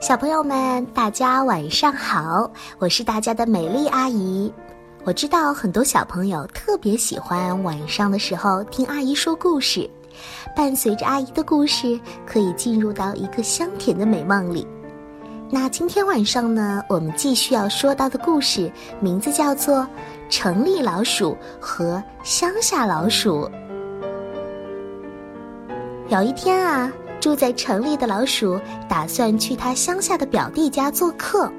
小朋友们，大家晚上好！我是大家的美丽阿姨。我知道很多小朋友特别喜欢晚上的时候听阿姨说故事，伴随着阿姨的故事，可以进入到一个香甜的美梦里。那今天晚上呢，我们继续要说到的故事名字叫做《城里老鼠和乡下老鼠》。有一天啊。住在城里的老鼠打算去他乡下的表弟家做客。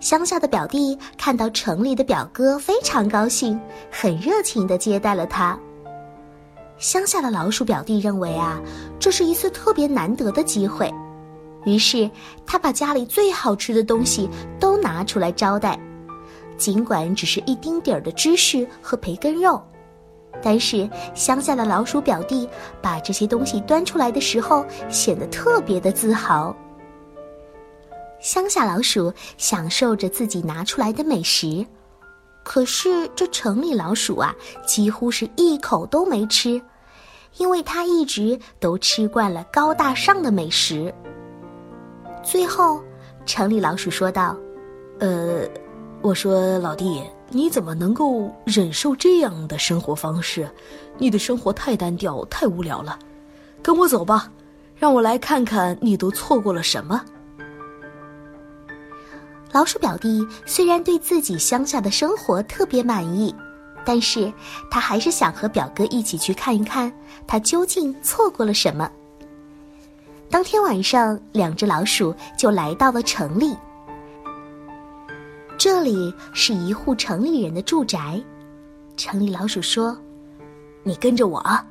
乡下的表弟看到城里的表哥，非常高兴，很热情的接待了他。乡下的老鼠表弟认为啊，这是一次特别难得的机会，于是他把家里最好吃的东西都拿出来招待，尽管只是一丁点儿的芝士和培根肉。但是乡下的老鼠表弟把这些东西端出来的时候，显得特别的自豪。乡下老鼠享受着自己拿出来的美食，可是这城里老鼠啊，几乎是一口都没吃，因为它一直都吃惯了高大上的美食。最后，城里老鼠说道：“呃，我说老弟。”你怎么能够忍受这样的生活方式？你的生活太单调，太无聊了。跟我走吧，让我来看看你都错过了什么。老鼠表弟虽然对自己乡下的生活特别满意，但是他还是想和表哥一起去看一看他究竟错过了什么。当天晚上，两只老鼠就来到了城里。这里是一户城里人的住宅，城里老鼠说：“你跟着我啊。”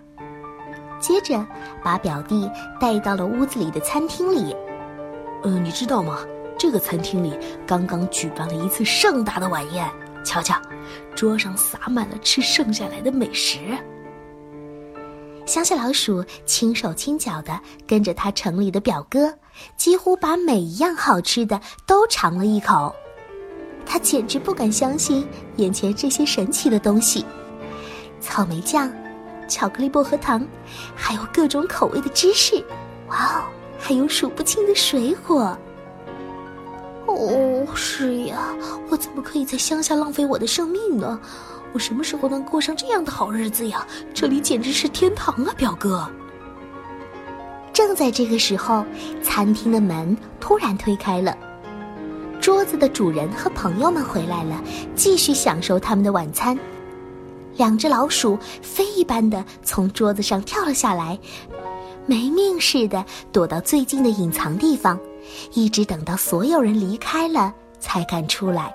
接着把表弟带到了屋子里的餐厅里。嗯，你知道吗？这个餐厅里刚刚举办了一次盛大的晚宴。瞧瞧，桌上洒满了吃剩下来的美食。乡下老鼠轻手轻脚的跟着他城里的表哥，几乎把每一样好吃的都尝了一口。他简直不敢相信眼前这些神奇的东西：草莓酱、巧克力薄荷糖，还有各种口味的芝士。哇哦，还有数不清的水果。哦，是呀，我怎么可以在乡下浪费我的生命呢？我什么时候能过上这样的好日子呀？这里简直是天堂啊，表哥！正在这个时候，餐厅的门突然推开了。桌子的主人和朋友们回来了，继续享受他们的晚餐。两只老鼠飞一般的从桌子上跳了下来，没命似的躲到最近的隐藏地方，一直等到所有人离开了才敢出来。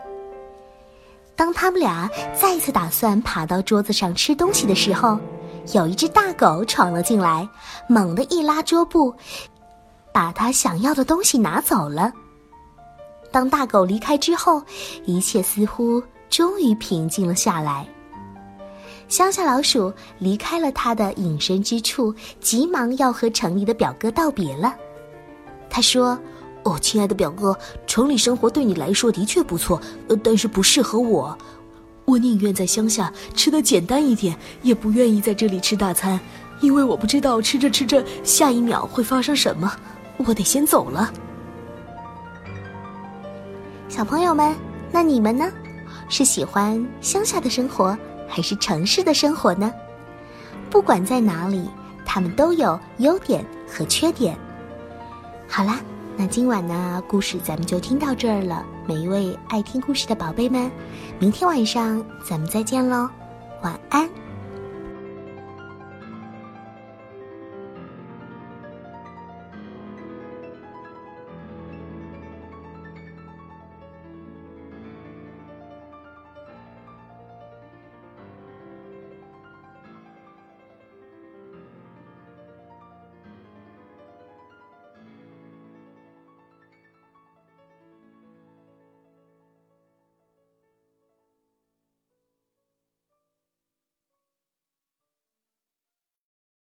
当他们俩再次打算爬到桌子上吃东西的时候，有一只大狗闯了进来，猛地一拉桌布，把它想要的东西拿走了。当大狗离开之后，一切似乎终于平静了下来。乡下老鼠离开了它的隐身之处，急忙要和城里的表哥道别了。他说：“哦，亲爱的表哥，城里生活对你来说的确不错，呃，但是不适合我。我宁愿在乡下吃的简单一点，也不愿意在这里吃大餐，因为我不知道吃着吃着下一秒会发生什么。我得先走了。”小朋友们，那你们呢？是喜欢乡下的生活，还是城市的生活呢？不管在哪里，他们都有优点和缺点。好啦，那今晚呢，故事咱们就听到这儿了。每一位爱听故事的宝贝们，明天晚上咱们再见喽，晚安。